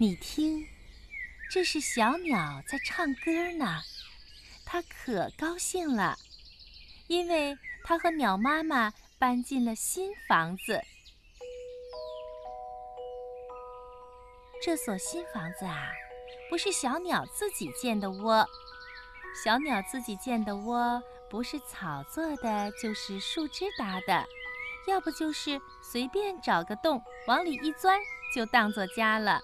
你听，这是小鸟在唱歌呢，它可高兴了，因为它和鸟妈妈搬进了新房子。这所新房子啊，不是小鸟自己建的窝，小鸟自己建的窝不是草做的，就是树枝搭的，要不就是随便找个洞往里一钻就当做家了。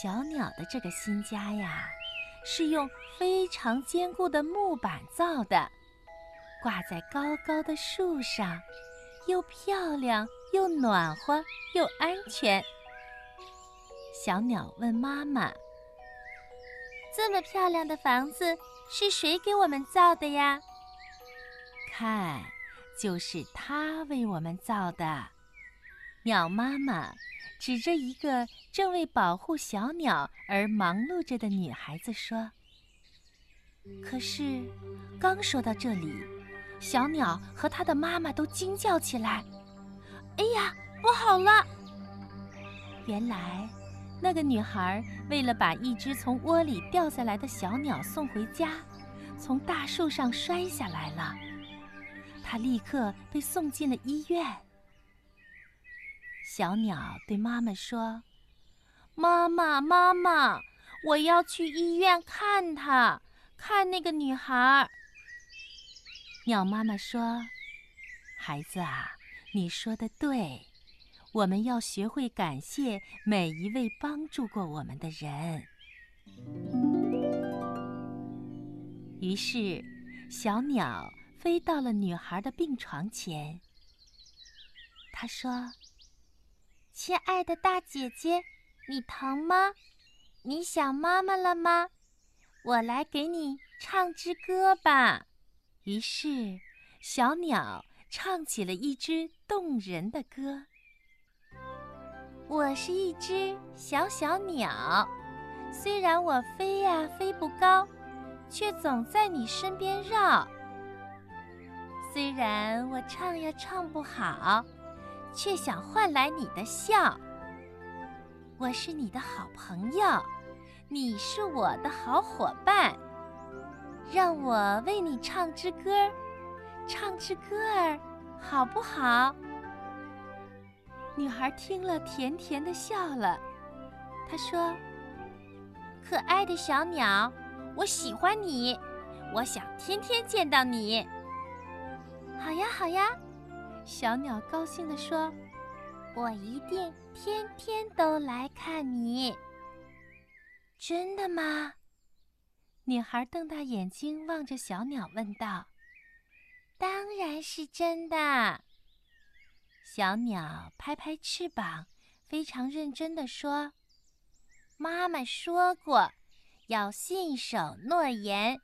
小鸟的这个新家呀，是用非常坚固的木板造的，挂在高高的树上，又漂亮又暖和又安全。小鸟问妈妈：“这么漂亮的房子是谁给我们造的呀？”看，就是他为我们造的。鸟妈妈。指着一个正为保护小鸟而忙碌着的女孩子说：“可是，刚说到这里，小鸟和它的妈妈都惊叫起来：‘哎呀，不好了！’原来，那个女孩为了把一只从窝里掉下来的小鸟送回家，从大树上摔下来了，她立刻被送进了医院。”小鸟对妈妈说：“妈妈，妈妈，我要去医院看她，看那个女孩。”鸟妈妈说：“孩子啊，你说的对，我们要学会感谢每一位帮助过我们的人。”于是，小鸟飞到了女孩的病床前。他说。亲爱的大姐姐，你疼吗？你想妈妈了吗？我来给你唱支歌吧。于是，小鸟唱起了一支动人的歌。我是一只小小鸟，虽然我飞呀飞不高，却总在你身边绕。虽然我唱呀唱不好。却想换来你的笑。我是你的好朋友，你是我的好伙伴。让我为你唱支歌儿，唱支歌儿，好不好？女孩听了，甜甜的笑了。她说：“可爱的小鸟，我喜欢你，我想天天见到你。”好呀，好呀。小鸟高兴地说：“我一定天天都来看你。”真的吗？女孩瞪大眼睛望着小鸟问道。“当然是真的。”小鸟拍拍翅膀，非常认真地说：“妈妈说过，要信守诺言，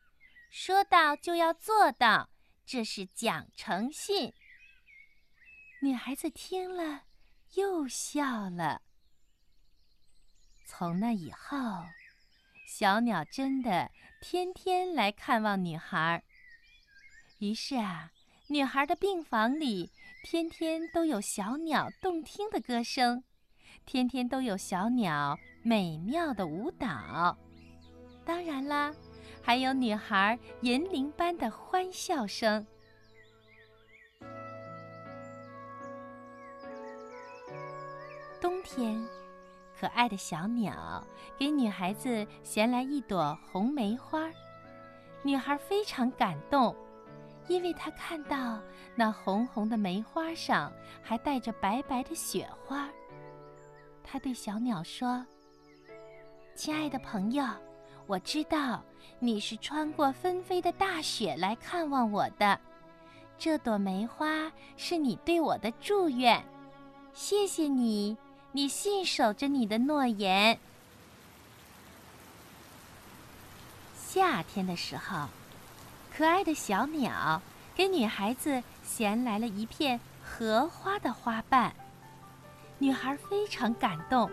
说到就要做到，这是讲诚信。”女孩子听了，又笑了。从那以后，小鸟真的天天来看望女孩。于是啊，女孩的病房里天天都有小鸟动听的歌声，天天都有小鸟美妙的舞蹈。当然啦，还有女孩银铃般的欢笑声。冬天，可爱的小鸟给女孩子衔来一朵红梅花，女孩非常感动，因为她看到那红红的梅花上还带着白白的雪花。她对小鸟说：“亲爱的朋友，我知道你是穿过纷飞的大雪来看望我的，这朵梅花是你对我的祝愿，谢谢你。”你信守着你的诺言。夏天的时候，可爱的小鸟给女孩子衔来了一片荷花的花瓣。女孩非常感动，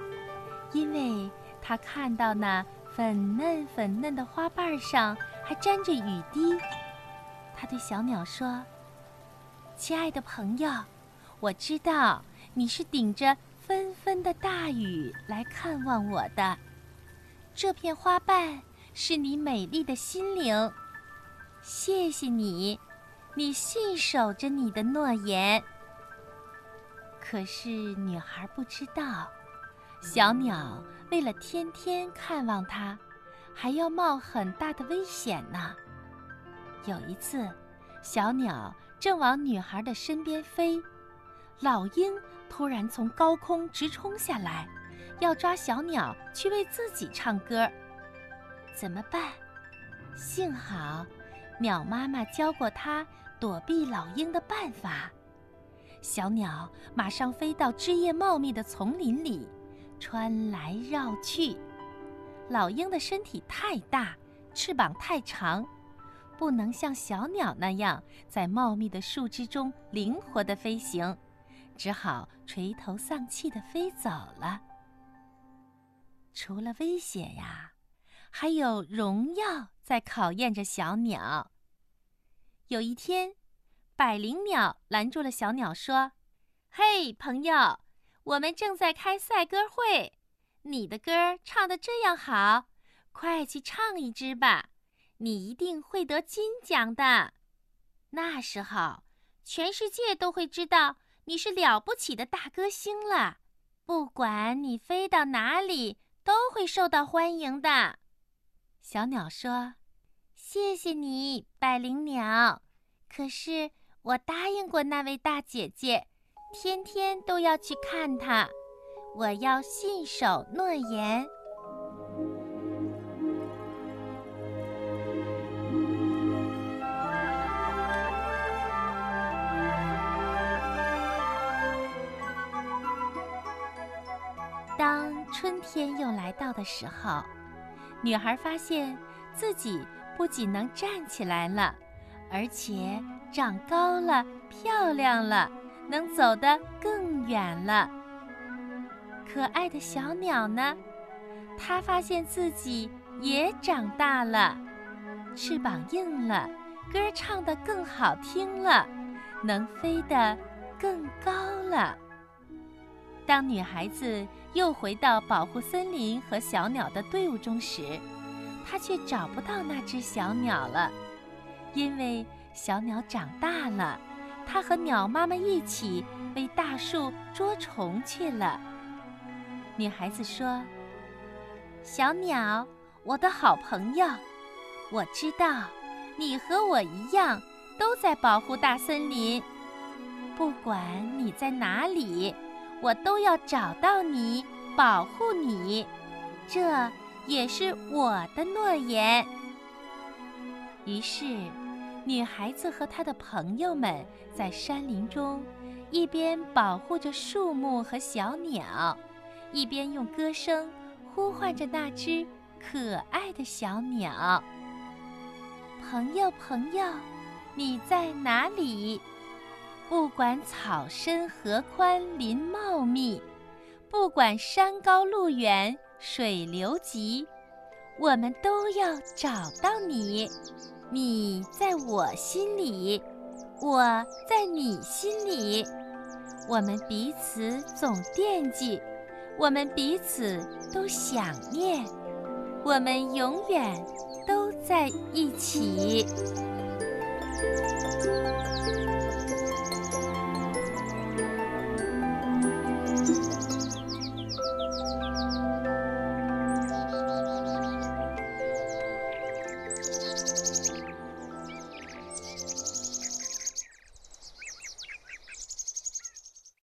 因为她看到那粉嫩粉嫩的花瓣上还沾着雨滴。她对小鸟说：“亲爱的朋友，我知道你是顶着……”纷纷的大雨来看望我的。这片花瓣是你美丽的心灵，谢谢你，你信守着你的诺言。可是女孩不知道，小鸟为了天天看望它，还要冒很大的危险呢。有一次，小鸟正往女孩的身边飞，老鹰突然从高空直冲下来。要抓小鸟去为自己唱歌，怎么办？幸好，鸟妈妈教过它躲避老鹰的办法。小鸟马上飞到枝叶茂密的丛林里，穿来绕去。老鹰的身体太大，翅膀太长，不能像小鸟那样在茂密的树枝中灵活地飞行，只好垂头丧气地飞走了。除了危险呀，还有荣耀在考验着小鸟。有一天，百灵鸟拦住了小鸟，说：“嘿，朋友，我们正在开赛歌会，你的歌唱得这样好，快去唱一支吧，你一定会得金奖的。那时候，全世界都会知道你是了不起的大歌星了。不管你飞到哪里。”都会受到欢迎的，小鸟说：“谢谢你，百灵鸟。可是我答应过那位大姐姐，天天都要去看她，我要信守诺言。”当春天又来到的时候，女孩发现自己不仅能站起来了，而且长高了、漂亮了，能走得更远了。可爱的小鸟呢？它发现自己也长大了，翅膀硬了，歌唱得更好听了，能飞得更高了。当女孩子又回到保护森林和小鸟的队伍中时，她却找不到那只小鸟了，因为小鸟长大了，它和鸟妈妈一起为大树捉虫去了。女孩子说：“小鸟，我的好朋友，我知道你和我一样都在保护大森林，不管你在哪里。”我都要找到你，保护你，这也是我的诺言。于是，女孩子和她的朋友们在山林中，一边保护着树木和小鸟，一边用歌声呼唤着那只可爱的小鸟。朋友，朋友，你在哪里？不管草深河宽林茂密，不管山高路远水流急，我们都要找到你。你在我心里，我在你心里，我们彼此总惦记，我们彼此都想念，我们永远都在一起。